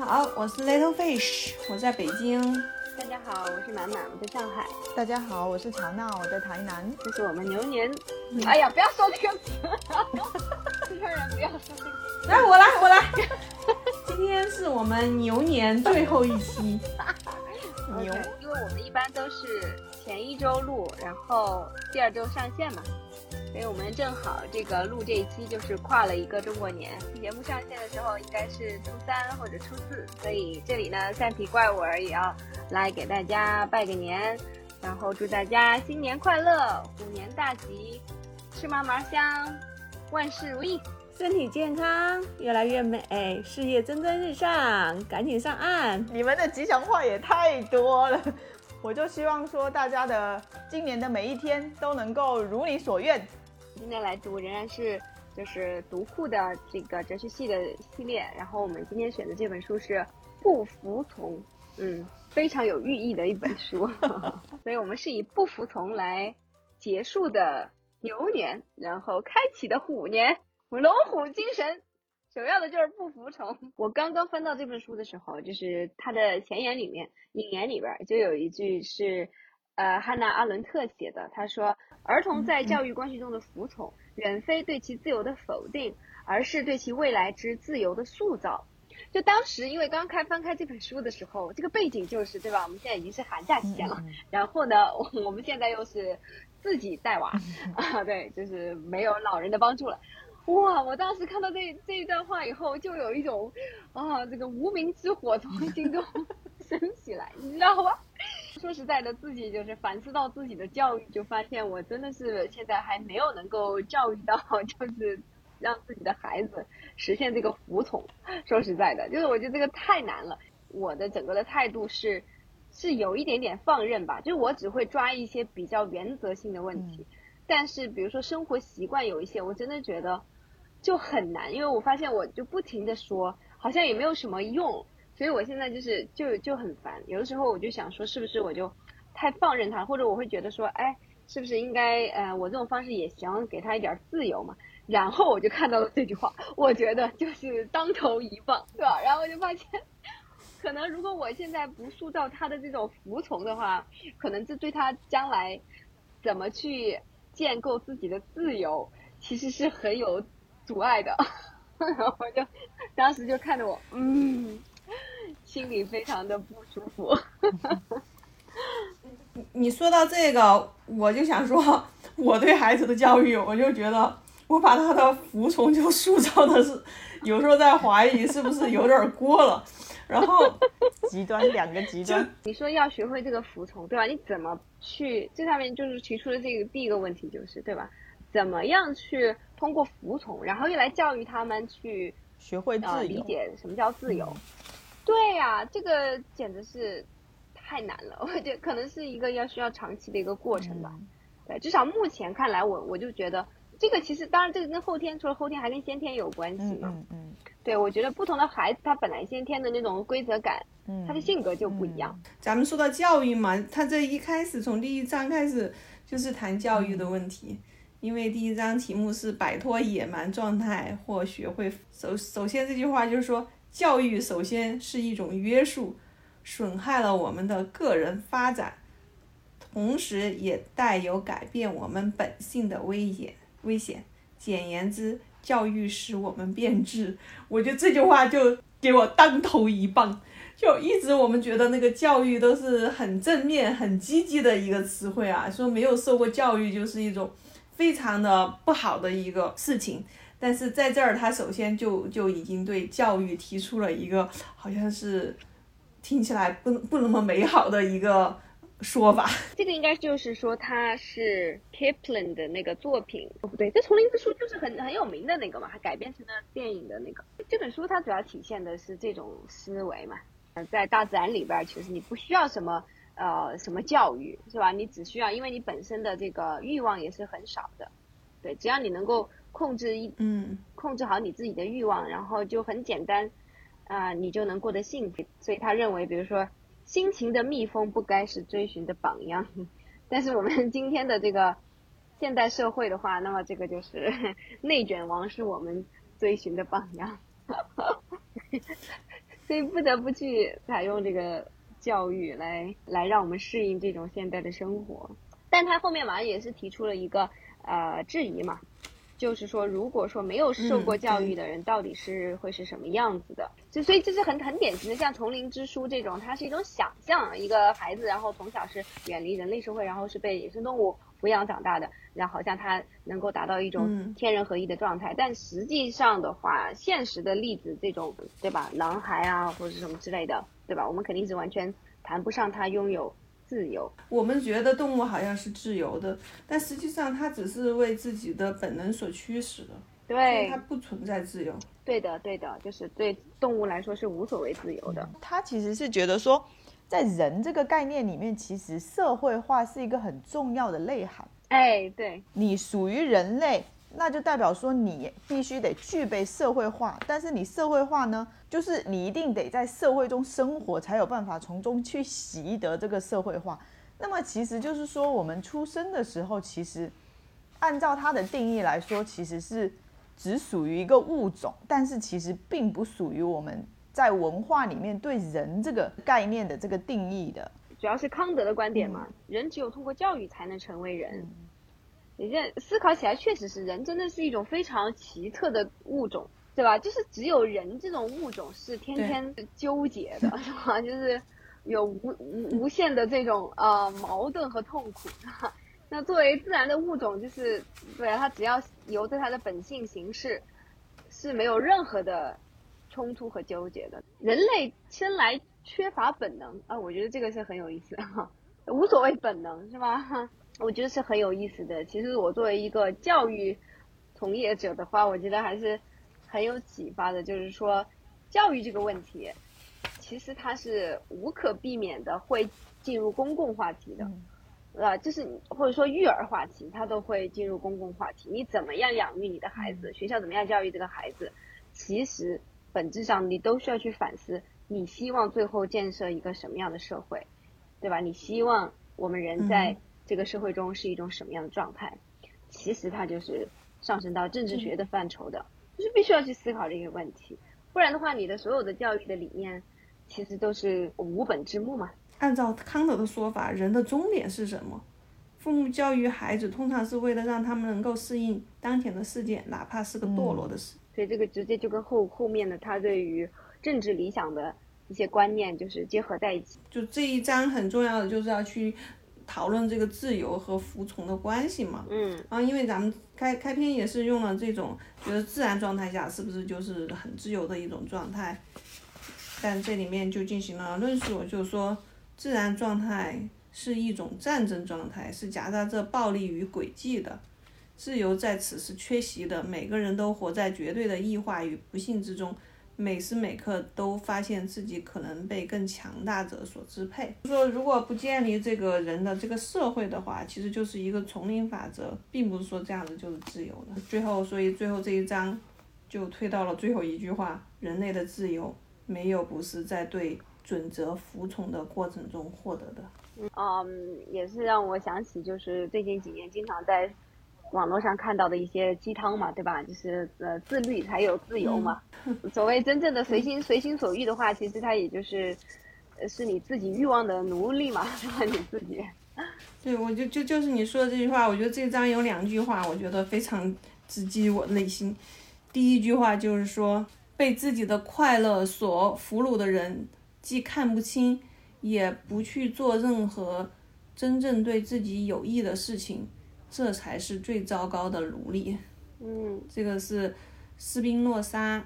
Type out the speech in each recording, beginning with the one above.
好，我是 Little Fish，我在北京。大家好，我是满满，我在上海。大家好，我是乔娜，我在台南。这是我们牛年。哎呀，不要说这个词，四川人不要说这个。来，我来，我来。今天是我们牛年最后一期。牛，因为我们一般都是前一周录，然后第二周上线嘛。所以我们正好这个录这一期就是跨了一个中国年，节目上线的时候应该是初三或者初四，所以这里呢三皮怪物儿也要来给大家拜个年，然后祝大家新年快乐，虎年大吉，吃嘛嘛香，万事如意，身体健康，越来越美，事业蒸蒸日上，赶紧上岸！你们的吉祥话也太多了，我就希望说大家的今年的每一天都能够如你所愿。今天来读仍然是就是读库的这个哲学系的系列，然后我们今天选的这本书是《不服从》，嗯，非常有寓意的一本书，所以我们是以不服从来结束的牛年，然后开启的虎年，龙虎精神，首要的就是不服从。我刚刚翻到这本书的时候，就是它的前言里面引言里边就有一句是。呃，汉娜·阿伦特写的，他说，儿童在教育关系中的服从，远非对其自由的否定，而是对其未来之自由的塑造。就当时，因为刚开翻开这本书的时候，这个背景就是，对吧？我们现在已经是寒假期间了，然后呢，我们现在又是自己带娃 啊，对，就是没有老人的帮助了。哇！我当时看到这这一段话以后，就有一种啊，这个无名之火从心中 升起来，你知道吧？说实在的，自己就是反思到自己的教育，就发现我真的是现在还没有能够教育到，就是让自己的孩子实现这个服从。说实在的，就是我觉得这个太难了。我的整个的态度是是有一点点放任吧，就是我只会抓一些比较原则性的问题，但是比如说生活习惯有一些，我真的觉得就很难，因为我发现我就不停的说，好像也没有什么用。所以我现在就是就就很烦，有的时候我就想说，是不是我就太放任他，或者我会觉得说，哎，是不是应该呃，我这种方式也行，给他一点自由嘛？然后我就看到了这句话，我觉得就是当头一棒，对吧？然后我就发现，可能如果我现在不塑造他的这种服从的话，可能这对他将来怎么去建构自己的自由，其实是很有阻碍的。然后我就当时就看着我，嗯。心里非常的不舒服。你说到这个，我就想说，我对孩子的教育，我就觉得我把他的服从就塑造的是，有时候在怀疑是不是有点过了。然后 极端两个极端，你说要学会这个服从，对吧？你怎么去？这上面就是提出的这个第一个问题，就是对吧？怎么样去通过服从，然后又来教育他们去学会自由，理解什么叫自由？对呀，这个简直是太难了，我觉得可能是一个要需要长期的一个过程吧。对，至少目前看来，我我就觉得这个其实当然这个跟后天除了后天还跟先天有关系嘛。嗯嗯。对，我觉得不同的孩子他本来先天的那种规则感，他的性格就不一样。咱们说到教育嘛，他这一开始从第一章开始就是谈教育的问题，因为第一章题目是摆脱野蛮状态或学会首首先这句话就是说。教育首先是一种约束，损害了我们的个人发展，同时也带有改变我们本性的危险。危险。简言之，教育使我们变质。我觉得这句话就给我当头一棒。就一直我们觉得那个教育都是很正面、很积极的一个词汇啊，说没有受过教育就是一种非常的不好的一个事情。但是在这儿，他首先就就已经对教育提出了一个好像是听起来不不那么美好的一个说法。这个应该就是说他是 Kipling 的那个作品，哦不对，这丛林之书就是很很有名的那个嘛，还改编成了电影的那个。这本书它主要体现的是这种思维嘛，在大自然里边，其实你不需要什么呃什么教育，是吧？你只需要，因为你本身的这个欲望也是很少的，对，只要你能够。控制一嗯，控制好你自己的欲望，然后就很简单，啊，你就能过得幸福。所以他认为，比如说，辛勤的蜜蜂不该是追寻的榜样，但是我们今天的这个现代社会的话，那么这个就是 内卷王是我们追寻的榜样。所以不得不去采用这个教育来来让我们适应这种现代的生活。但他后面马上也是提出了一个呃质疑嘛，就是说如果说没有受过教育的人，到底是会是什么样子的？就所以这是很很典型的，像《丛林之书》这种，它是一种想象，一个孩子然后从小是远离人类社会，然后是被野生动物抚养长大的，然后好像他能够达到一种天人合一的状态。但实际上的话，现实的例子这种对吧，狼孩啊或者什么之类的，对吧？我们肯定是完全谈不上他拥有。自由，我们觉得动物好像是自由的，但实际上它只是为自己的本能所驱使的。对，它不存在自由。对的，对的，就是对动物来说是无所谓自由的。他其实是觉得说，在人这个概念里面，其实社会化是一个很重要的内涵。哎，对，你属于人类。那就代表说你必须得具备社会化，但是你社会化呢，就是你一定得在社会中生活，才有办法从中去习得这个社会化。那么其实就是说，我们出生的时候，其实按照它的定义来说，其实是只属于一个物种，但是其实并不属于我们在文化里面对人这个概念的这个定义的。主要是康德的观点嘛，人只有通过教育才能成为人。你这思考起来确实是，人真的是一种非常奇特的物种，对吧？就是只有人这种物种是天天纠结的，是吧？就是有无无无限的这种呃矛盾和痛苦。那作为自然的物种，就是对啊，它只要由着它的本性行事，是没有任何的冲突和纠结的。人类生来缺乏本能啊，我觉得这个是很有意思哈，无所谓本能是吧？我觉得是很有意思的。其实我作为一个教育从业者的话，我觉得还是很有启发的。就是说，教育这个问题，其实它是无可避免的会进入公共话题的，啊，就是或者说育儿话题，它都会进入公共话题。你怎么样养育你的孩子？学校怎么样教育这个孩子？其实本质上你都需要去反思，你希望最后建设一个什么样的社会，对吧？你希望我们人在这个社会中是一种什么样的状态？其实它就是上升到政治学的范畴的，就是必须要去思考这个问题，不然的话，你的所有的教育的理念其实都是无本之木嘛。按照康德的说法，人的终点是什么？父母教育孩子，通常是为了让他们能够适应当前的世界，哪怕是个堕落的事。所以这个直接就跟后后面的他对于政治理想的一些观念就是结合在一起。就这一章很重要的就是要去。讨论这个自由和服从的关系嘛，嗯，然后因为咱们开开篇也是用了这种，觉得自然状态下是不是就是很自由的一种状态？但这里面就进行了论述，就是说自然状态是一种战争状态，是夹杂着暴力与诡计的，自由在此是缺席的，每个人都活在绝对的异化与不幸之中。每时每刻都发现自己可能被更强大者所支配。说如果不建立这个人的这个社会的话，其实就是一个丛林法则，并不是说这样子就是自由的。最后，所以最后这一章就推到了最后一句话：人类的自由没有不是在对准则服从的过程中获得的。嗯，也是让我想起，就是最近几年经常在。网络上看到的一些鸡汤嘛，对吧？就是呃，自律才有自由嘛。所谓真正的随心随心所欲的话，其实它也就是，是你自己欲望的奴隶嘛，是吧？你自己。对，我就就就是你说的这句话，我觉得这章有两句话，我觉得非常直击我内心。第一句话就是说，被自己的快乐所俘虏的人，既看不清，也不去做任何真正对自己有益的事情。这才是最糟糕的奴隶。嗯，这个是斯宾诺莎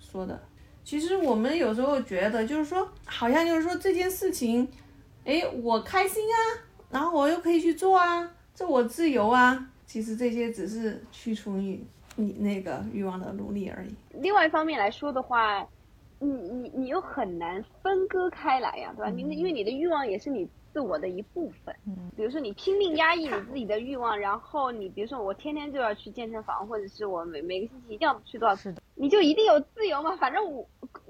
说的。其实我们有时候觉得，就是说，好像就是说这件事情，哎，我开心啊，然后我又可以去做啊，这我自由啊。其实这些只是驱除你你那个欲望的奴隶而已。另外一方面来说的话，你你你又很难分割开来呀，对吧？你因为你的欲望也是你。自我的一部分，嗯，比如说你拼命压抑你自己的欲望，然后你比如说我天天就要去健身房，或者是我每每个星期一定要去多少次，你就一定有自由吗？反正我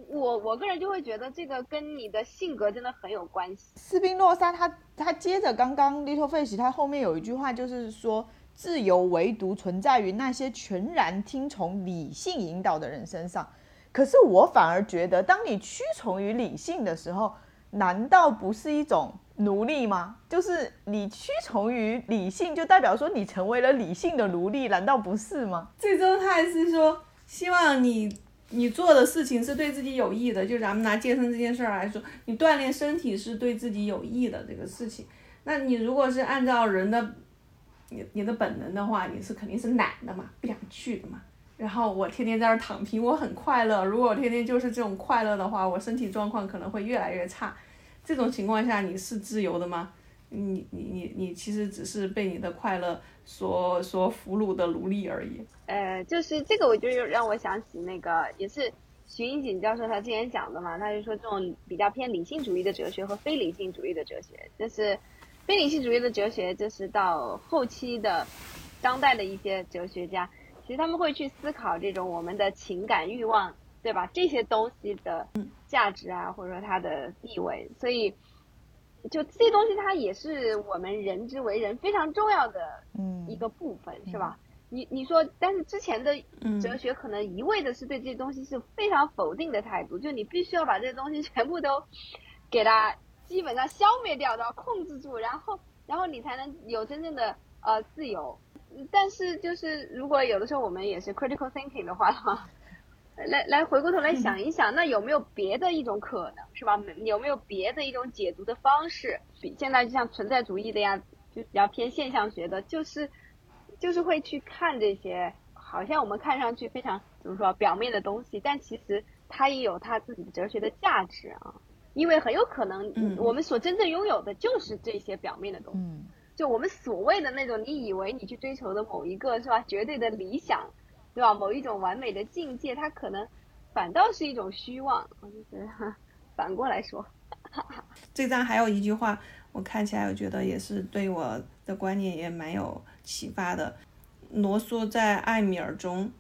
我我个人就会觉得这个跟你的性格真的很有关系。斯宾诺莎他他接着刚刚 Little Fish 他后面有一句话就是说，自由唯独存在于那些全然听从理性引导的人身上。可是我反而觉得，当你屈从于理性的时候，难道不是一种奴隶吗？就是你屈从于理性，就代表说你成为了理性的奴隶，难道不是吗？最终他还是说，希望你你做的事情是对自己有益的。就咱们拿健身这件事儿来说，你锻炼身体是对自己有益的这个事情。那你如果是按照人的你你的本能的话，你是肯定是懒的嘛，不想去的嘛。然后我天天在这儿躺平，我很快乐。如果我天天就是这种快乐的话，我身体状况可能会越来越差。这种情况下，你是自由的吗？你你你你其实只是被你的快乐所所俘虏的奴隶而已。呃，就是这个，我就让我想起那个，也是徐英锦教授他之前讲的嘛，他就说这种比较偏理性主义的哲学和非理性主义的哲学，就是非理性主义的哲学，就是到后期的当代的一些哲学家。其实他们会去思考这种我们的情感欲望，对吧？这些东西的价值啊，或者说它的地位，所以就这些东西，它也是我们人之为人非常重要的一个部分，是吧？你你说，但是之前的哲学可能一味的是对这些东西是非常否定的态度，就你必须要把这些东西全部都给它基本上消灭掉，然后控制住，然后然后你才能有真正的呃自由。但是，就是如果有的时候我们也是 critical thinking 的话哈，来来回过头来想一想，那有没有别的一种可能，是吧？有没有别的一种解读的方式？比现在就像存在主义的呀，就比较偏现象学的，就是就是会去看这些，好像我们看上去非常怎么说表面的东西，但其实它也有它自己的哲学的价值啊，因为很有可能我们所真正拥有的就是这些表面的东西。就我们所谓的那种，你以为你去追求的某一个是吧，绝对的理想，对吧？某一种完美的境界，它可能反倒是一种虚妄。我就觉得 反过来说，这张还有一句话，我看起来我觉得也是对我的观念也蛮有启发的。罗素在《艾米尔》中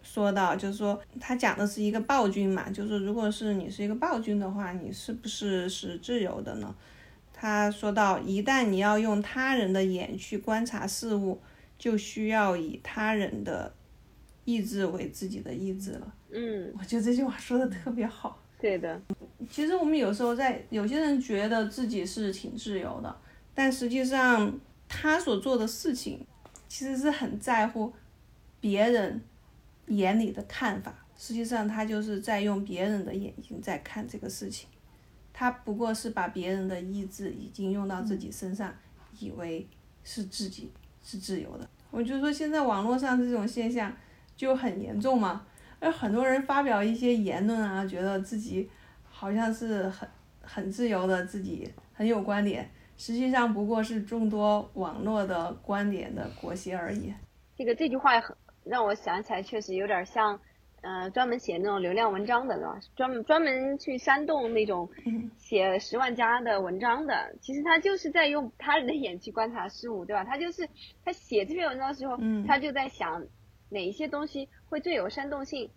说到，就是说他讲的是一个暴君嘛，就是如果是你是一个暴君的话，你是不是是自由的呢？他说到，一旦你要用他人的眼去观察事物，就需要以他人的意志为自己的意志了。嗯，我觉得这句话说的特别好。对的，其实我们有时候在有些人觉得自己是挺自由的，但实际上他所做的事情，其实是很在乎别人眼里的看法。实际上他就是在用别人的眼睛在看这个事情。他不过是把别人的意志已经用到自己身上，以为是自己是自由的。我就说现在网络上这种现象就很严重嘛，而很多人发表一些言论啊，觉得自己好像是很很自由的，自己很有观点，实际上不过是众多网络的观点的裹挟而已。这个这句话很让我想起来，确实有点像。呃，专门写那种流量文章的，对吧？专门专门去煽动那种写十万加的文章的，其实他就是在用他人的眼去观察事物，对吧？他就是他写这篇文章的时候，他就在想哪一些东西会最有煽动性，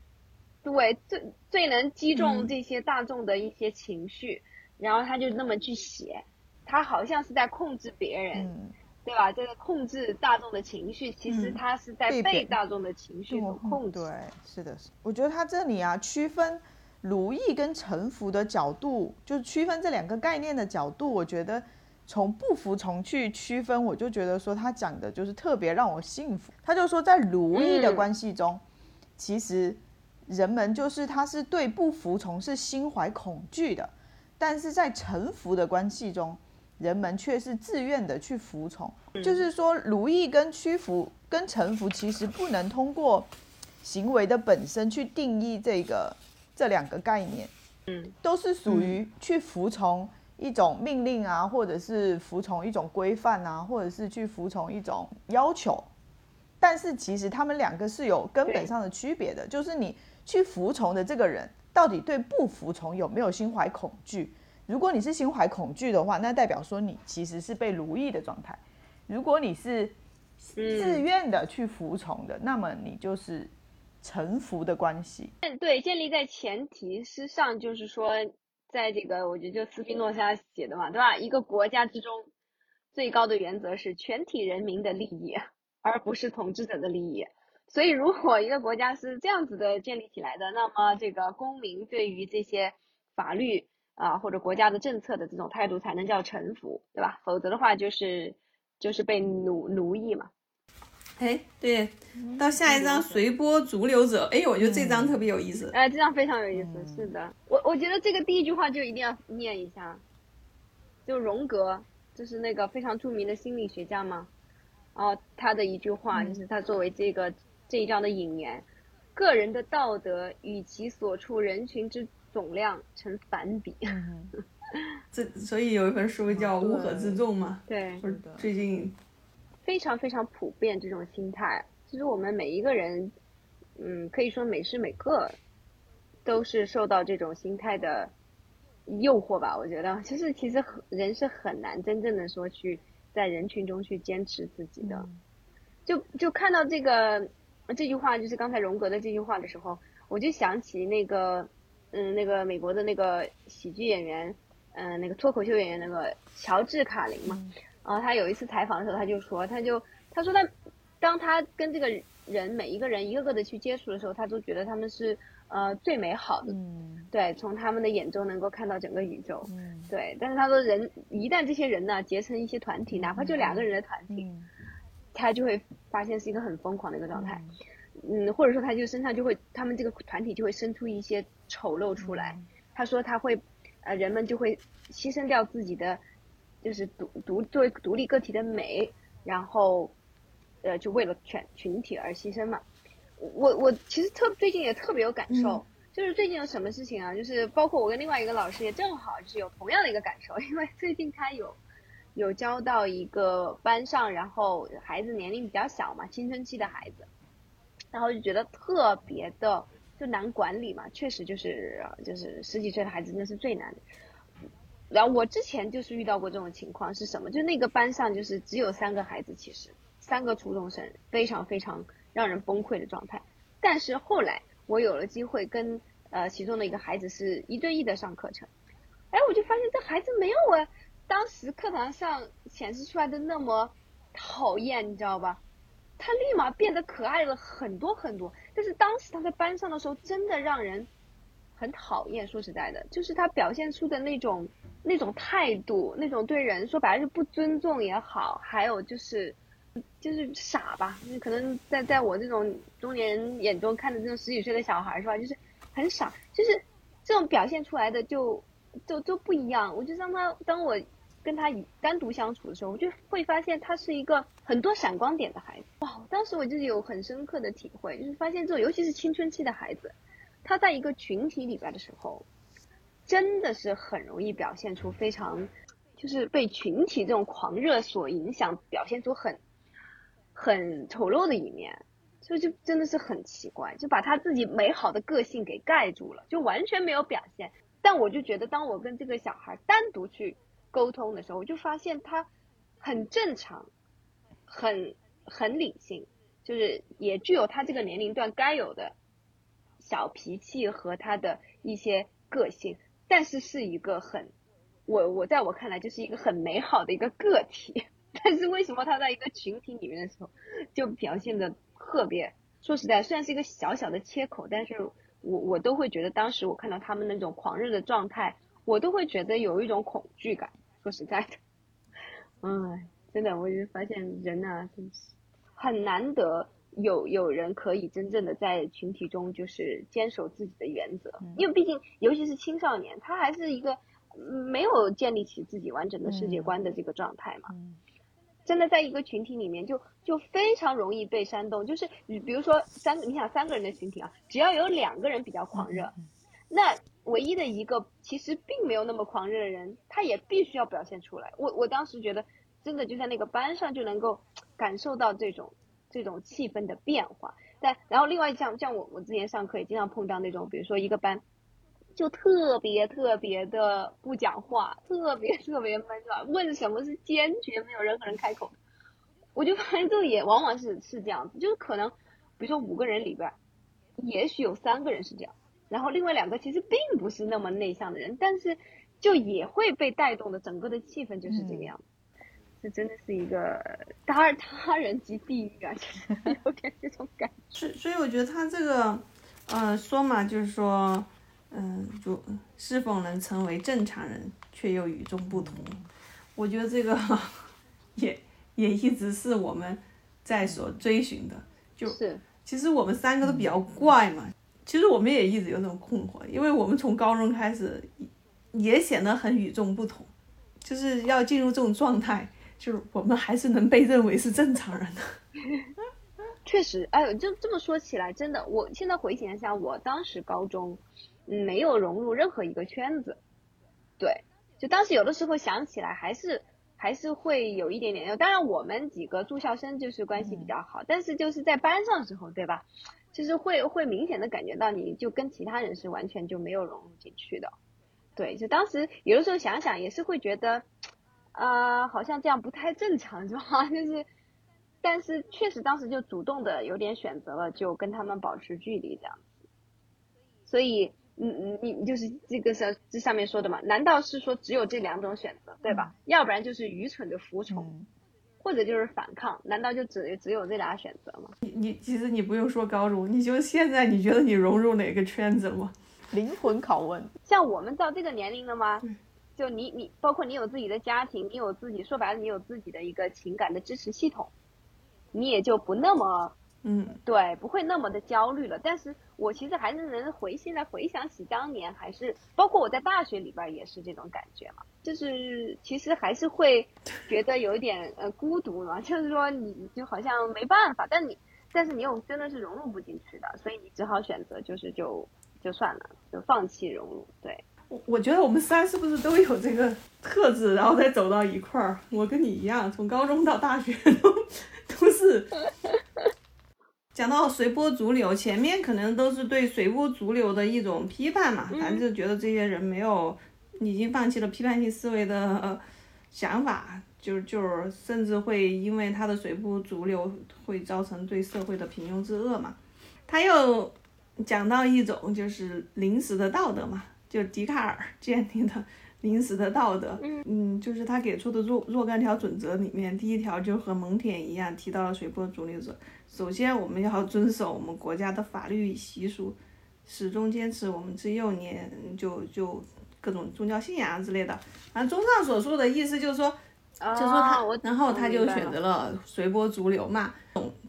对，最最能击中这些大众的一些情绪，然后他就那么去写，他好像是在控制别人。对吧？这个控制大众的情绪，其实他是在被大众的情绪所控制。对，是的，是。我觉得他这里啊，区分奴役跟臣服的角度，就是区分这两个概念的角度，我觉得从不服从去区分，我就觉得说他讲的就是特别让我信服。他就说，在奴役的关系中，其实人们就是他是对不服从是心怀恐惧的，但是在臣服的关系中。人们却是自愿的去服从，就是说，奴役跟屈服、跟臣服，其实不能通过行为的本身去定义这个这两个概念。嗯，都是属于去服从一种命令啊，或者是服从一种规范啊，或者是去服从一种要求。但是其实他们两个是有根本上的区别的，就是你去服从的这个人，到底对不服从有没有心怀恐惧？如果你是心怀恐惧的话，那代表说你其实是被奴役的状态；如果你是自愿的去服从的，那么你就是臣服的关系。对，建立在前提之上，就是说，在这个我觉得就斯宾诺莎写的嘛，对吧？一个国家之中最高的原则是全体人民的利益，而不是统治者的利益。所以如果一个国家是这样子的建立起来的，那么这个公民对于这些法律啊或者国家的政策的这种态度才能叫臣服，对吧？否则的话就是就是被奴奴役嘛。哎，对，到下一张随波逐流者，哎，我觉得这张特别有意思。哎，这张非常有意思，是的，我我觉得这个第一句话就一定要念一下，就荣格，就是那个非常著名的心理学家嘛，然后他的一句话就是他作为这个这一章的引言，个人的道德与其所处人群之总量成反比。这所以有一本书叫《乌合之众》嘛，对，最近。非常非常普遍这种心态，其实我们每一个人，嗯，可以说每时每刻都是受到这种心态的诱惑吧。我觉得，就是其实人是很难真正的说去在人群中去坚持自己的。就就看到这个这句话，就是刚才荣格的这句话的时候，我就想起那个嗯，那个美国的那个喜剧演员，嗯，那个脱口秀演员那个乔治卡林嘛。然后他有一次采访的时候，他就说，他就他说他，当他跟这个人每一个人一个个的去接触的时候，他都觉得他们是呃最美好的，对，从他们的眼中能够看到整个宇宙，对。但是他说人一旦这些人呢结成一些团体，哪怕就两个人的团体，他就会发现是一个很疯狂的一个状态，嗯，或者说他就身上就会他们这个团体就会生出一些丑陋出来。他说他会呃人们就会牺牲掉自己的。就是独独作为独立个体的美，然后，呃，就为了全群体而牺牲嘛。我我其实特最近也特别有感受，就是最近有什么事情啊？就是包括我跟另外一个老师也正好是有同样的一个感受，因为最近他有有教到一个班上，然后孩子年龄比较小嘛，青春期的孩子，然后就觉得特别的就难管理嘛，确实就是就是十几岁的孩子那是最难的。然后我之前就是遇到过这种情况，是什么？就那个班上就是只有三个孩子，其实三个初中生，非常非常让人崩溃的状态。但是后来我有了机会跟呃其中的一个孩子是一对一的上课程，哎，我就发现这孩子没有我当时课堂上显示出来的那么讨厌，你知道吧？他立马变得可爱了很多很多。但是当时他在班上的时候，真的让人很讨厌。说实在的，就是他表现出的那种。那种态度，那种对人说白了是不尊重也好，还有就是，就是傻吧。可能在在我这种中年人眼中看的这种十几岁的小孩是吧，就是很傻，就是这种表现出来的就就就不一样。我就让他当我跟他单独相处的时候，我就会发现他是一个很多闪光点的孩子。哇，当时我就有很深刻的体会，就是发现这种尤其是青春期的孩子，他在一个群体里边的时候。真的是很容易表现出非常，就是被群体这种狂热所影响，表现出很很丑陋的一面，所以就真的是很奇怪，就把他自己美好的个性给盖住了，就完全没有表现。但我就觉得，当我跟这个小孩单独去沟通的时候，我就发现他很正常，很很理性，就是也具有他这个年龄段该有的小脾气和他的一些个性。但是是一个很，我我在我看来就是一个很美好的一个个体，但是为什么他在一个群体里面的时候，就表现的特别？说实在，虽然是一个小小的切口，但是我我都会觉得，当时我看到他们那种狂热的状态，我都会觉得有一种恐惧感。说实在的，哎，真的，我就发现人啊，真是很难得。有有人可以真正的在群体中就是坚守自己的原则，因为毕竟尤其是青少年，他还是一个没有建立起自己完整的世界观的这个状态嘛。真的在一个群体里面，就就非常容易被煽动。就是你比如说三个，你想三个人的群体啊，只要有两个人比较狂热，那唯一的一个其实并没有那么狂热的人，他也必须要表现出来。我我当时觉得，真的就在那个班上就能够感受到这种。这种气氛的变化，但然后另外像像我我之前上课也经常碰到那种，比如说一个班就特别特别的不讲话，特别特别闷是问什么是坚决没有任何人开口，我就发现这也往往是是这样子，就是可能比如说五个人里边，也许有三个人是这样，然后另外两个其实并不是那么内向的人，但是就也会被带动的，整个的气氛就是这个样子。这真的是一个他他人及地狱啊，就是有点这种感觉。所以所以我觉得他这个，呃，说嘛，就是说，嗯，就是否能成为正常人，却又与众不同。我觉得这个也也一直是我们在所追寻的。就是其实我们三个都比较怪嘛，其实我们也一直有这种困惑，因为我们从高中开始也显得很与众不同，就是要进入这种状态。就是我们还是能被认为是正常人的，确实，哎呦，就这么说起来，真的，我现在回想一下，我当时高中，嗯，没有融入任何一个圈子，对，就当时有的时候想起来，还是还是会有一点点。当然，我们几个住校生就是关系比较好，但是就是在班上时候，对吧？就是会会明显的感觉到，你就跟其他人是完全就没有融入进去的，对，就当时有的时候想想，也是会觉得。啊，好像这样不太正常，是吧？就是，但是确实当时就主动的有点选择了，就跟他们保持距离这样子。所以，嗯嗯，你就是这个是这上面说的嘛？难道是说只有这两种选择，对吧？要不然就是愚蠢的服从，或者就是反抗？难道就只只有这俩选择吗？你你其实你不用说高中，你就现在你觉得你融入哪个圈子了吗？灵魂拷问。像我们到这个年龄了吗？就你你包括你有自己的家庭，你有自己说白了，你有自己的一个情感的支持系统，你也就不那么嗯对，不会那么的焦虑了。但是我其实还是能回现在回想起当年，还是包括我在大学里边也是这种感觉嘛，就是其实还是会觉得有一点呃孤独嘛，就是说你就好像没办法，但你但是你又真的是融入不进去的，所以你只好选择就是就就算了，就放弃融入，对。我觉得我们三是不是都有这个特质，然后再走到一块儿？我跟你一样，从高中到大学都 都是讲到随波逐流。前面可能都是对随波逐流的一种批判嘛，反正就觉得这些人没有已经放弃了批判性思维的想法，就就是甚至会因为他的随波逐流会造成对社会的平庸之恶嘛。他又讲到一种就是临时的道德嘛。就笛卡尔建立的临时的道德，嗯，就是他给出的若若干条准则里面，第一条就和蒙恬一样提到了随波逐流者。首先，我们要遵守我们国家的法律习俗，始终坚持我们自幼年就就各种宗教信仰之类的。反正综上所述的意思就是说。就说他，然后他就选择了随波逐流嘛。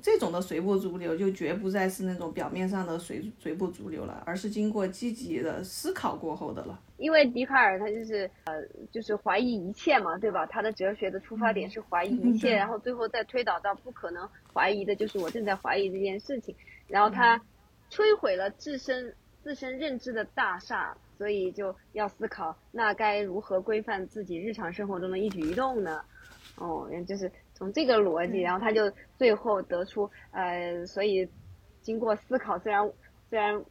种这种的随波逐流，就绝不再是那种表面上的随随波逐流了，而是经过积极的思考过后的了。因为笛卡尔他就是呃，就是怀疑一切嘛，对吧？他的哲学的出发点是怀疑一切，然后最后再推导到不可能怀疑的，就是我正在怀疑这件事情。然后他摧毁了自身自身认知的大厦。所以就要思考，那该如何规范自己日常生活中的一举一动呢？哦，就是从这个逻辑，然后他就最后得出，呃，所以经过思考，虽然虽然，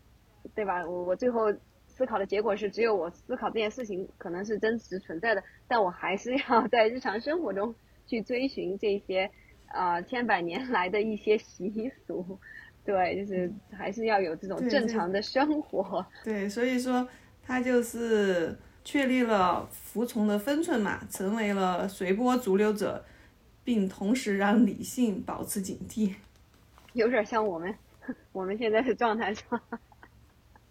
对吧？我我最后思考的结果是，只有我思考这件事情可能是真实存在的，但我还是要 在日常生活中去追寻这些啊千百年来的一些习俗，对，就是还是要有这种正常的生活。对，所以说。他就是确立了服从的分寸嘛，成为了随波逐流者，并同时让理性保持警惕，有点像我们 我们现在的状态是吧？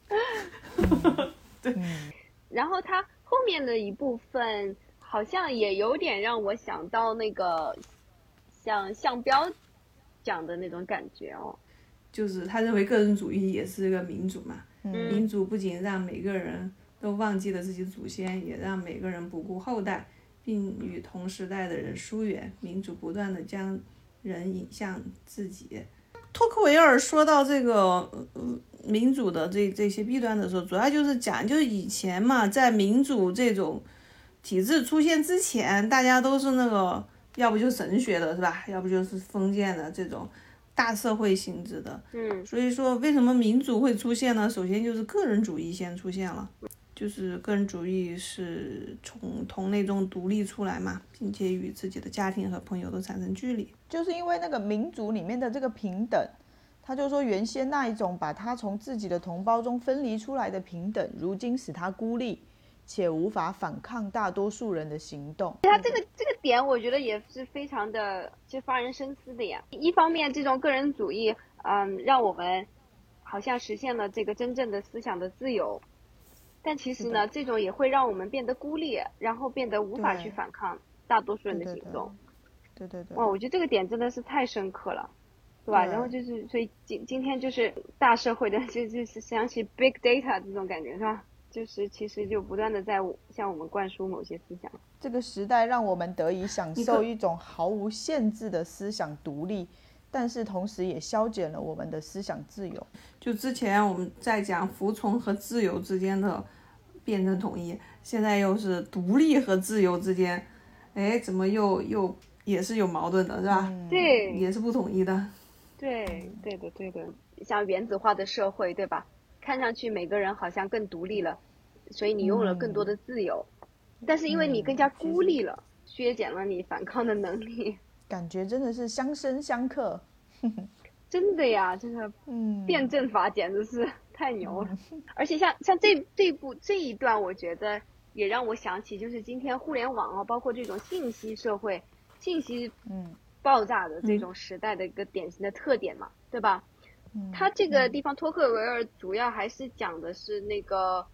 对。然后他后面的一部分好像也有点让我想到那个像项标讲的那种感觉哦，就是他认为个人主义也是一个民主嘛。民主不仅让每个人都忘记了自己祖先，也让每个人不顾后代，并与同时代的人疏远。民主不断的将人引向自己。托克维尔说到这个民主的这这些弊端的时候，主要就是讲，就是以前嘛，在民主这种体制出现之前，大家都是那个要不就神学的，是吧？要不就是封建的这种。大社会性质的，嗯，所以说为什么民主会出现呢？首先就是个人主义先出现了，就是个人主义是从同类中独立出来嘛，并且与自己的家庭和朋友都产生距离，就是因为那个民主里面的这个平等，他就说原先那一种把他从自己的同胞中分离出来的平等，如今使他孤立，且无法反抗大多数人的行动。他这个这个点，我觉得也是非常的就发人深思的呀。一方面，这种个人主义，嗯，让我们好像实现了这个真正的思想的自由，但其实呢，这种也会让我们变得孤立，然后变得无法去反抗大多数人的行动。对对对。哇，我觉得这个点真的是太深刻了，对吧？然后就是，所以今今天就是大社会的，就就是想起 big data 这种感觉，是吧？就是其实就不断的在向我们灌输某些思想。这个时代让我们得以享受一种毫无限制的思想独立，但是同时也消减了我们的思想自由。就之前我们在讲服从和自由之间的辩证统一，现在又是独立和自由之间，哎，怎么又又也是有矛盾的，是吧？对，也是不统一的。对，对的，对的，像原子化的社会，对吧？看上去每个人好像更独立了，所以你拥有了更多的自由，但是因为你更加孤立了，削减了你反抗的能力。感觉真的是相生相克，真的呀，这个嗯，辩证法简直是太牛了。而且像像这这部这一段，我觉得也让我想起，就是今天互联网啊，包括这种信息社会、信息嗯爆炸的这种时代的一个典型的特点嘛，对吧？他这个地方托克维尔主要还是讲的是那个，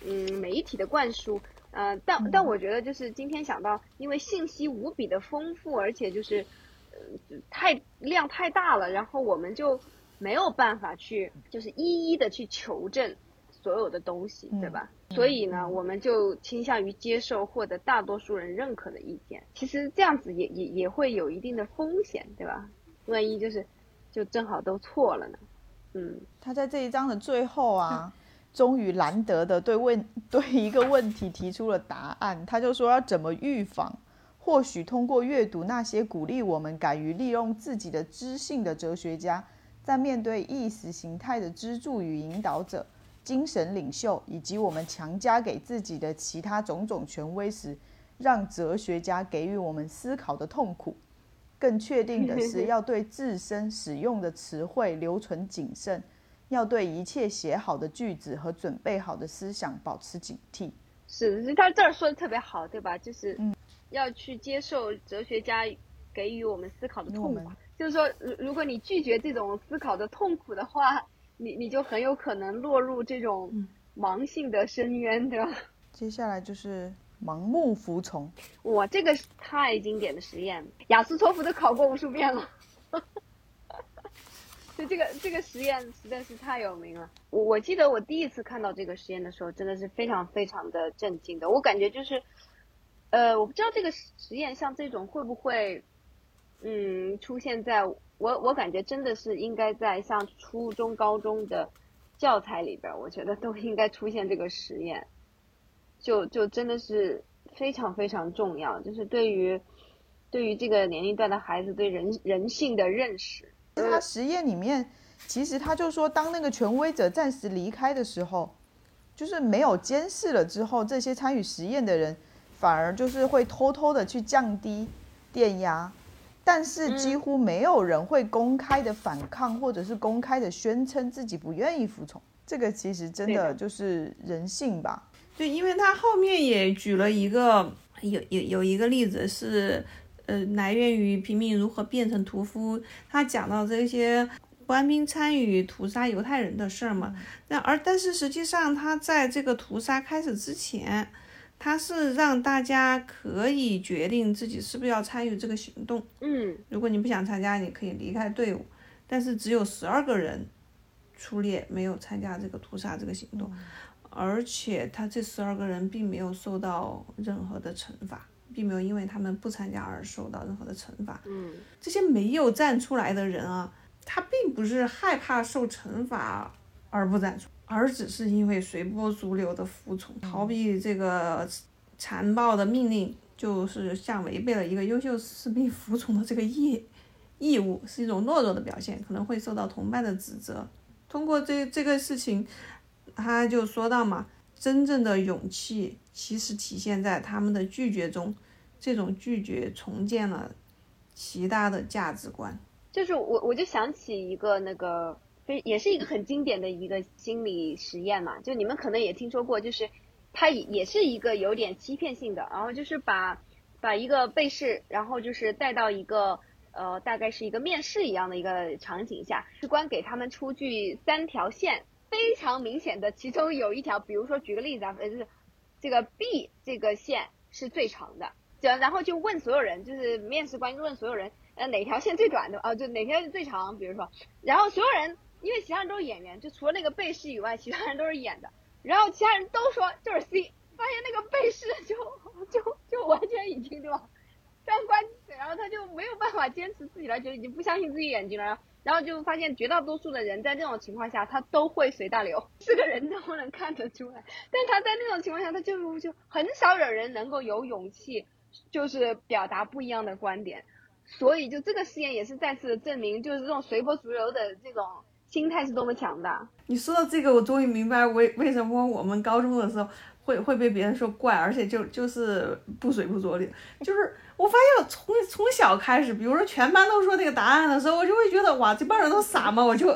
嗯，媒体的灌输，呃，但但我觉得就是今天想到，因为信息无比的丰富，而且就是，呃，太量太大了，然后我们就没有办法去就是一一的去求证所有的东西，对吧？所以呢，我们就倾向于接受获得大多数人认可的意见。其实这样子也也也会有一定的风险，对吧？万一就是。就正好都错了呢，嗯，他在这一章的最后啊，终于难得的对问 对一个问题提出了答案。他就说要怎么预防？或许通过阅读那些鼓励我们敢于利用自己的知性的哲学家，在面对意识形态的支柱与引导者、精神领袖以及我们强加给自己的其他种种权威时，让哲学家给予我们思考的痛苦。更确定的是，要对自身使用的词汇留存谨慎，要对一切写好的句子和准备好的思想保持警惕。是，他这儿说的特别好，对吧？就是，要去接受哲学家给予我们思考的痛苦。就是说，如如果你拒绝这种思考的痛苦的话，你你就很有可能落入这种盲性的深渊，对吧？接下来就是。盲目服从，哇，这个是太经典的实验，雅思托福都考过无数遍了。就这个这个实验实在是太有名了。我我记得我第一次看到这个实验的时候，真的是非常非常的震惊的。我感觉就是，呃，我不知道这个实验像这种会不会，嗯，出现在我我感觉真的是应该在像初中高中的教材里边，我觉得都应该出现这个实验。就就真的是非常非常重要，就是对于对于这个年龄段的孩子对人人性的认识。他实验里面，其实他就说，当那个权威者暂时离开的时候，就是没有监视了之后，这些参与实验的人反而就是会偷偷的去降低电压，但是几乎没有人会公开的反抗，或者是公开的宣称自己不愿意服从。这个其实真的就是人性吧。对，因为他后面也举了一个有有有一个例子是，呃，来源于平民如何变成屠夫。他讲到这些官兵参与屠杀犹太人的事儿嘛。那而但是实际上他在这个屠杀开始之前，他是让大家可以决定自己是不是要参与这个行动。嗯，如果你不想参加，你可以离开队伍。但是只有十二个人出列，没有参加这个屠杀这个行动。而且他这十二个人并没有受到任何的惩罚，并没有因为他们不参加而受到任何的惩罚。嗯，这些没有站出来的人啊，他并不是害怕受惩罚而不站出，而只是因为随波逐流的服从，逃避这个残暴的命令，就是像违背了一个优秀士兵服从的这个义义务，是一种懦弱的表现，可能会受到同伴的指责。通过这这个事情。他就说到嘛，真正的勇气其实体现在他们的拒绝中，这种拒绝重建了其他的价值观。就是我我就想起一个那个非也是一个很经典的一个心理实验嘛，就你们可能也听说过，就是它也也是一个有点欺骗性的，然后就是把把一个被试，然后就是带到一个呃大概是一个面试一样的一个场景下，士官给他们出具三条线，非常明显的，其中有一条，比如说举个例子啊，呃就是这个 B 这个线是最长的，就然后就问所有人，就是面试官就问所有人，呃哪条线最短的啊，就哪条是最长，比如说，然后所有人因为其他人都是演员，就除了那个背试以外，其他人都是演的。然后其他人都说就是 C，发现那个背试就 就就完全已经对吧？三观，然后他就没有办法坚持自己了，就已经不相信自己眼睛了。然后就发现绝大多数的人在这种情况下，他都会随大流，是个人都能看得出来。但他在那种情况下，他就就很少有人能够有勇气，就是表达不一样的观点。所以就这个实验也是再次证明，就是这种随波逐流的这种。心态是多么强大！你说到这个，我终于明白为为什么我们高中的时候会会被别人说怪，而且就就是不随波逐流。就是我发现我从从小开始，比如说全班都说那个答案的时候，我就会觉得哇，这帮人都傻吗？我就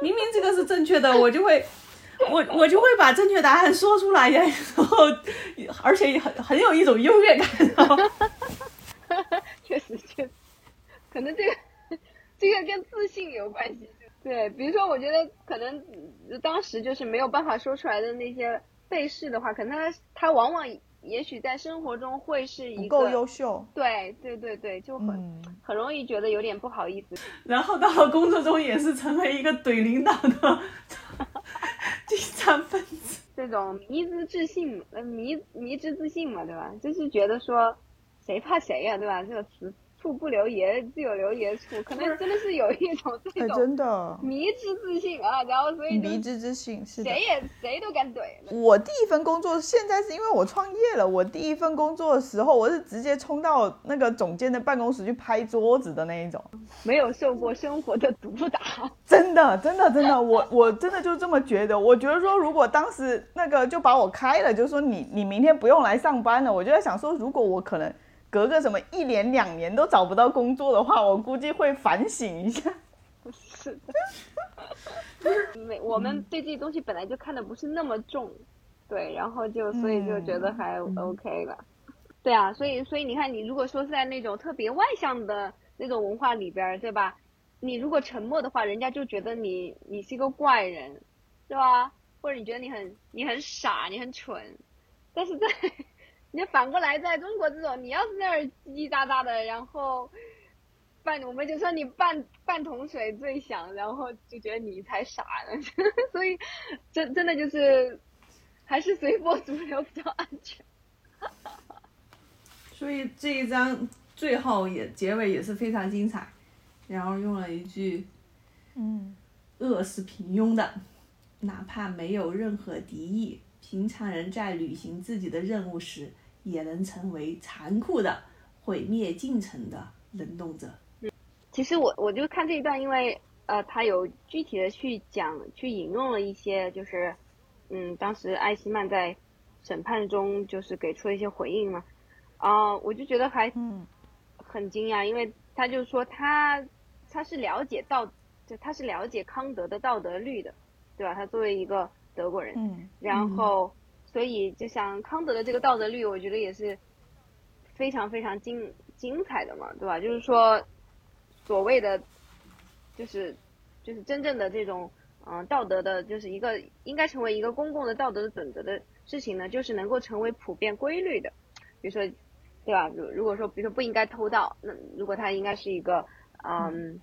明明这个是正确的，我就会我我就会把正确答案说出来呀，然后而且很很有一种优越感。确实确实，可能这个这个跟自信有关系。对，比如说，我觉得可能当时就是没有办法说出来的那些被试的话，可能他他往往也许在生活中会是一个不够优秀。对对对对，就很很容易觉得有点不好意思。然后到了工作中也是成为一个怼领导的经常分子。这种迷之自信，呃迷迷之自信嘛，对吧？就是觉得说谁怕谁呀，对吧？这个词。处不留爷，自有留爷处，可能真的是有一种这种真的迷之自信啊，然后所以迷之自信是谁也谁都敢怼。我第一份工作现在是因为我创业了，我第一份工作的时候，我是直接冲到那个总监的办公室去拍桌子的那一种，没有受过生活的毒打，真的真的真的，我我真的就这么觉得。我觉得说，如果当时那个就把我开了，就是说你你明天不用来上班了，我就在想说，如果我可能。隔个什么一年两年都找不到工作的话，我估计会反省一下。是的，没我们对这些东西本来就看的不是那么重，对，然后就所以就觉得还 OK 了。对啊，所以所以你看，你如果说是在那种特别外向的那种文化里边，对吧？你如果沉默的话，人家就觉得你你是一个怪人，对吧？或者你觉得你很你很傻，你很蠢，但是在。你反过来，在中国这种，你要是那儿叽叽喳喳的，然后半我们就说你半半桶水最响，然后就觉得你才傻呢。所以，真真的就是还是随波逐流比较安全。所以这一章最后也结尾也是非常精彩，然后用了一句，嗯，恶是平庸的，哪怕没有任何敌意。平常人在履行自己的任务时，也能成为残酷的毁灭进程的能动者。嗯，其实我我就看这一段，因为呃，他有具体的去讲，去引用了一些，就是嗯，当时艾希曼在审判中就是给出了一些回应嘛。啊，我就觉得还很惊讶，因为他就说他他是了解道，就他是了解康德的道德律的，对吧？他作为一个。德国人，嗯，然后，所以就像康德的这个道德律，我觉得也是非常非常精精彩的嘛，对吧？就是说，所谓的，就是就是真正的这种嗯道德的，就是一个应该成为一个公共的道德的准则的事情呢，就是能够成为普遍规律的，比如说，对吧？如如果说，比如说不应该偷盗，那如果它应该是一个嗯。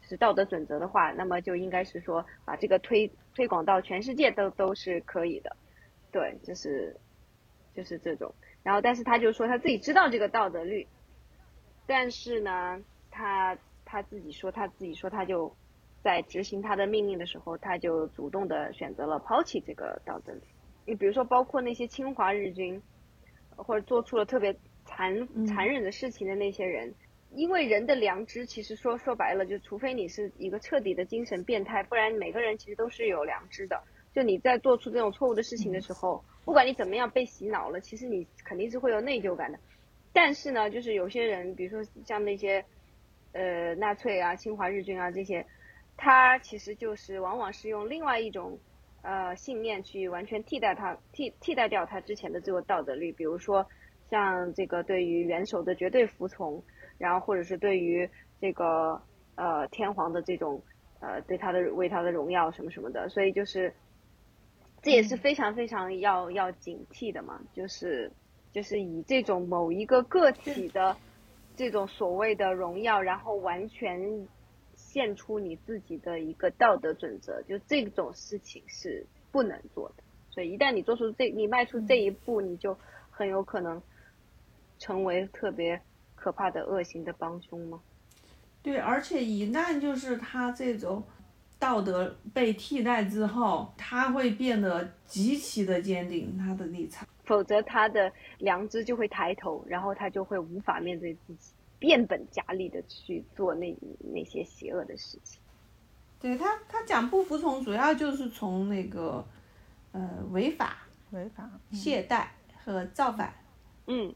是道德准则的话，那么就应该是说把这个推推广到全世界都都是可以的，对，就是就是这种。然后，但是他就说他自己知道这个道德律，但是呢，他他自己说他自己说他就在执行他的命令的时候，他就主动的选择了抛弃这个道德律。你比如说，包括那些侵华日军，或者做出了特别残残忍的事情的那些人。因为人的良知，其实说说白了，就除非你是一个彻底的精神变态，不然每个人其实都是有良知的。就你在做出这种错误的事情的时候，不管你怎么样被洗脑了，其实你肯定是会有内疚感的。但是呢，就是有些人，比如说像那些，呃，纳粹啊、侵华日军啊这些，他其实就是往往是用另外一种呃信念去完全替代他替替代掉他之前的这个道德律，比如说像这个对于元首的绝对服从，然后或者是对于这个呃天皇的这种呃对他的为他的荣耀什么什么的，所以就是这也是非常非常要要警惕的嘛，就是就是以这种某一个个体的这种所谓的荣耀，然后完全献出你自己的一个道德准则，就这种事情是不能做的。所以一旦你做出这，你迈出这一步，你就很有可能成为特别可怕的恶行的帮凶吗？对，而且一旦就是他这种道德被替代之后，他会变得极其的坚定他的立场。否则他的良知就会抬头，然后他就会无法面对自己，变本加厉的去做那那些邪恶的事情。对他，他讲不服从，主要就是从那个呃违法、违法、懈怠和造反。嗯，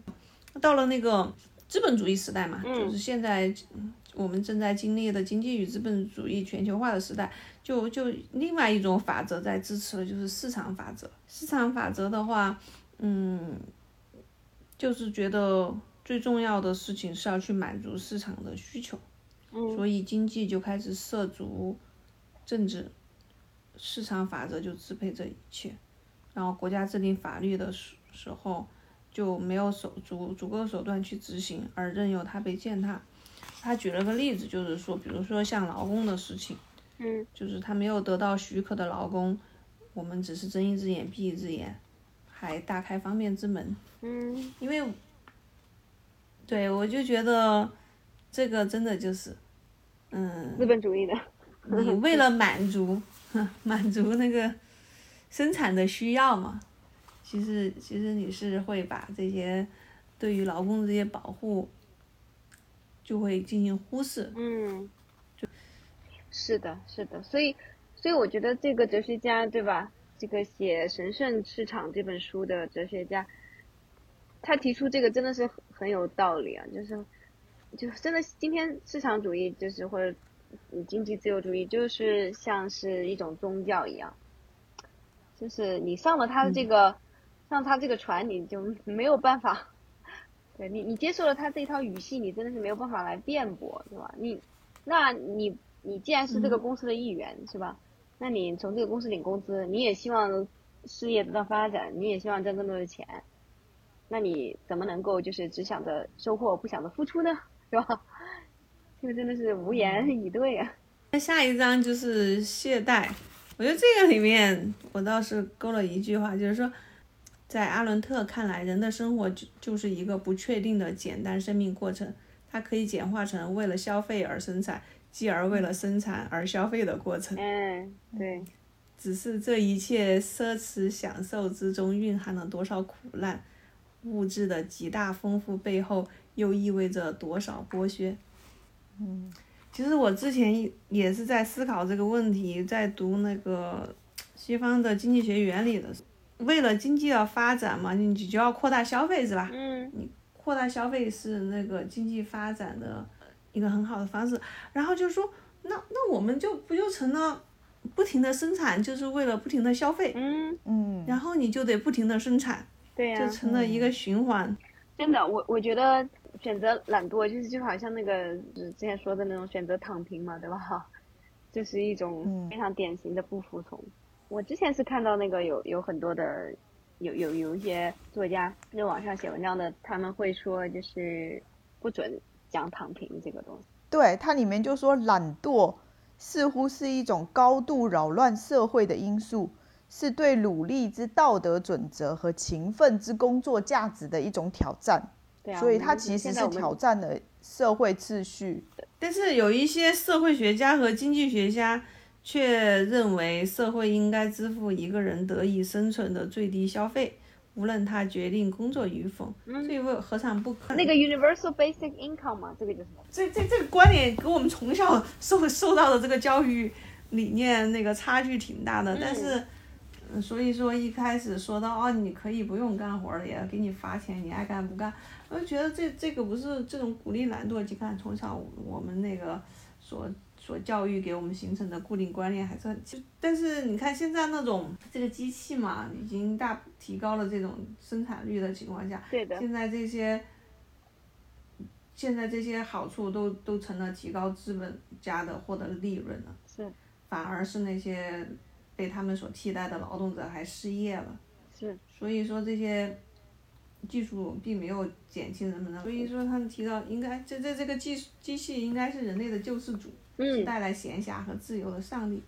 到了那个资本主义时代嘛，嗯就是现在嗯我们正在经历的经济与资本主义全球化的时代，就就另外一种法则在支持了，就是市场法则。市场法则的话，嗯，就是觉得最重要的事情是要去满足市场的需求，嗯所以经济就开始涉足政治，市场法则就支配这一切，然后国家制定法律的时时候就没有手足足够手段去执行，而任由它被践踏。他举了个例子，就是说，比如说像劳工的事情，嗯就是他没有得到许可的劳工，我们只是睁一只眼闭一只眼，还大开方便之门。嗯因为，对我就觉得这个真的就是，嗯，资本主义的，你为了满足 满足那个生产的需要嘛，其实其实你是会把这些对于劳工的这些保护就会进行忽视。嗯，是的，是的，所以，所以我觉得这个哲学家，对吧？这个写《神圣市场》这本书的哲学家，他提出这个真的是很很有道理啊，就是，就真的今天市场主义就是或者嗯经济自由主义，就是像是一种宗教一样，就是你上了他的这个，上他这个船，你就没有办法。对你，你接受了他这一套语系，你真的是没有办法来辩驳，对吧？你，那你，你既然是这个公司的一员，是吧？那你从这个公司领工资，你也希望事业得到发展，你也希望挣更多的钱，那你怎么能够就是只想着收获，不想着付出呢？是吧？这个真的是无言以对啊。那下一章就是懈怠，我觉得这个里面我倒是勾了一句话，就是说，在阿伦特看来，人的生活就就是一个不确定的简单生命过程，它可以简化成为了消费而生产，继而为了生产而消费的过程。嗯，对，只是这一切奢侈享受之中蕴含了多少苦难，物质的极大丰富背后又意味着多少剥削。嗯，其实我之前也也是在思考这个问题，在读那个西方的经济学原理的时候，为了经济的发展嘛，你就要扩大消费，是吧？嗯你扩大消费是那个经济发展的一个很好的方式。然后就说，那那我们就不就成了不停的生产，就是为了不停的消费，嗯，嗯，然后你就得不停的生产，对呀、就成了一个循环。真的，我我觉得选择懒惰就是就好像那个之前说的那种选择躺平嘛，对吧？就是一种嗯非常典型的不服从。我之前是看到那个有有很多的有有有一些作家在网上写文章的，他们会说就是不准讲躺平这个东西。对，它里面就说懒惰似乎是一种高度扰乱社会的因素，是对努力之道德准则和勤奋之工作价值的一种挑战。对啊，所以它其实是挑战了社会秩序。但是有一些社会学家和经济学家却认为，社会应该支付一个人得以生存的最低消费，无论他决定工作与否。这为何尝不可？那个 universal basic income 嘛，这个就是这这这个观点跟我们从小受受到的这个教育理念那个差距挺大的，但是。嗯所以说一开始说到哦，你可以不用干活了，也要给你发钱，你爱干不干？我就觉得这这个不是这种鼓励懒惰。你看从小我们那个所所教育给我们形成的固定观念还是很，但是你看现在那种这个机器嘛，已经大提高了这种生产率的情况下，对的，现在这些，现在这些好处都都成了提高资本家的获得利润了，是，反而是那些被他们所替代的劳动者还失业了，是，所以说这些。技术并没有减轻人们的，所以说他们提到应该这这这个技机器应该是人类的救世主，嗯，带来闲暇和自由的上帝，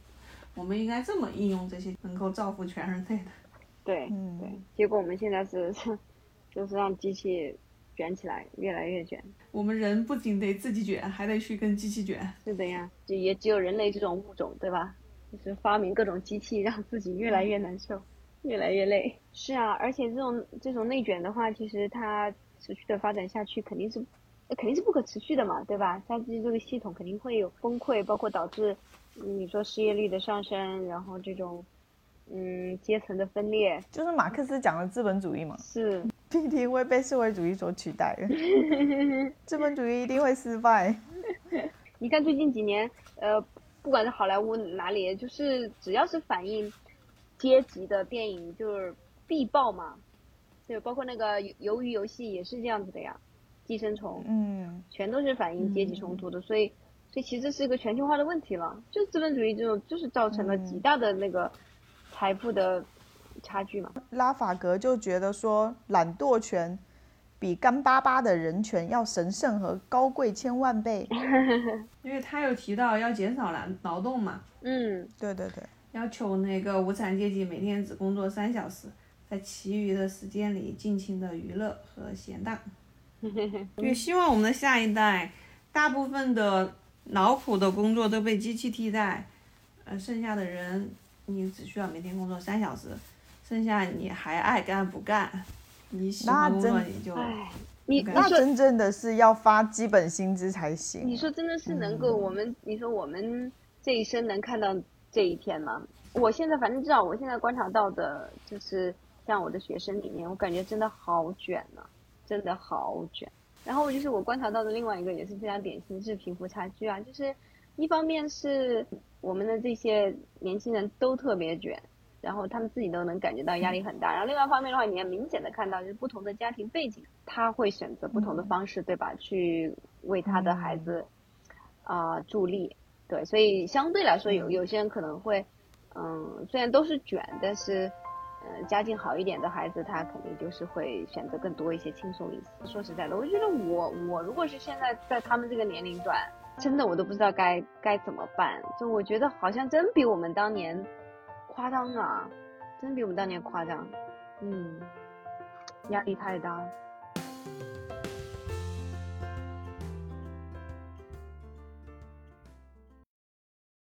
我们应该这么应用这些能够造福全人类的。对，嗯对，结果我们现在是就是让机器卷起来，越来越卷。我们人不仅得自己卷，还得去跟机器卷。是的呀，就也只有人类这种物种，对吧？就是发明各种机器，让自己越来越难受。越来越累，是啊，而且这种这种内卷的话，其实它持续的发展下去，肯定是，肯定是不可持续的嘛，对吧？它这这个系统肯定会有崩溃，包括导致你说失业率的上升，然后这种嗯阶层的分裂，就是马克思讲的资本主义嘛，是必定会被社会主义所取代，资本主义一定会失败。你看最近几年，呃，不管是好莱坞哪里，就是只要是反映。阶级的电影就是必爆嘛，对，包括那个《鱿鱼游戏》也是这样子的呀，《寄生虫》嗯，全都是反映阶级冲突的，所以，所以其实是一个全球化的问题了，就资本主义这种就是造成了极大的那个财富的差距嘛。拉法格就觉得说，懒惰权比干巴巴的人权要神圣和高贵千万倍，因为他有提到要减少劳劳动嘛。嗯，对对对。要求那个无产阶级每天只工作三小时，在其余的时间里尽情的娱乐和闲荡。也希望我们的下一代，大部分的劳苦的工作都被机器替代，呃，剩下的人你只需要每天工作三小时，剩下你还爱干不干，你喜欢工作你就，你那真正的是要发基本薪资才行。你说真的是能够我们，你说我们这一生能看到。这一天吗，我现在反正至少我现在观察到的，就是像我的学生里面，我感觉真的好卷呐，真的好卷。然后就是我观察到的另外一个也是非常典型，是贫富差距啊。就是一方面是我们的这些年轻人都特别卷，然后他们自己都能感觉到压力很大。然后另外一方面的话，你也明显的看到，就是不同的家庭背景，他会选择不同的方式，对吧？去为他的孩子啊助力。对，所以相对来说，有有些人可能会，嗯，虽然都是卷，但是，嗯，家境好一点的孩子，他肯定就是会选择更多一些，轻松一些。说实在的，我觉得我我如果是现在在他们这个年龄段，真的我都不知道该该怎么办。就我觉得好像真比我们当年夸张啊，真比我们当年夸张，嗯，压力太大。